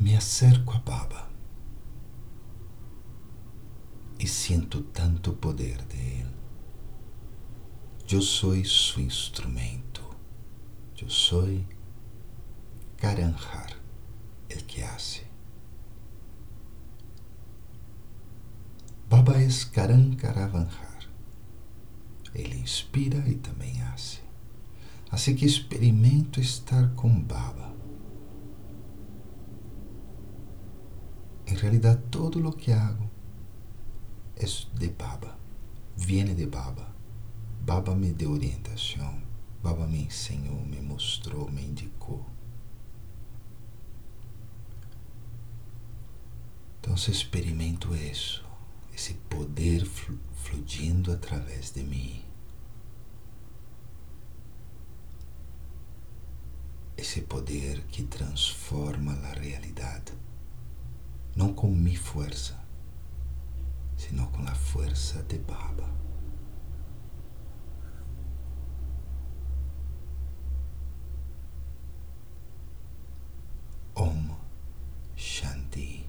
me acerco a Baba e sinto tanto poder de Él. Eu sou su instrumento. Eu sou Karanjar, el que hace. Baba es Karan Karavanjar. Ele inspira e também hace. Assim que experimento estar com Baba. Em realidade, todo o que hago é de Baba, viene de Baba. Baba me deu orientação, Baba me ensinou, me mostrou, me indicou. Então, experimento isso, esse poder fluindo através de mim. Esse poder que transforma a realidade, não com minha força, sino com a força de Baba. Om Shanti.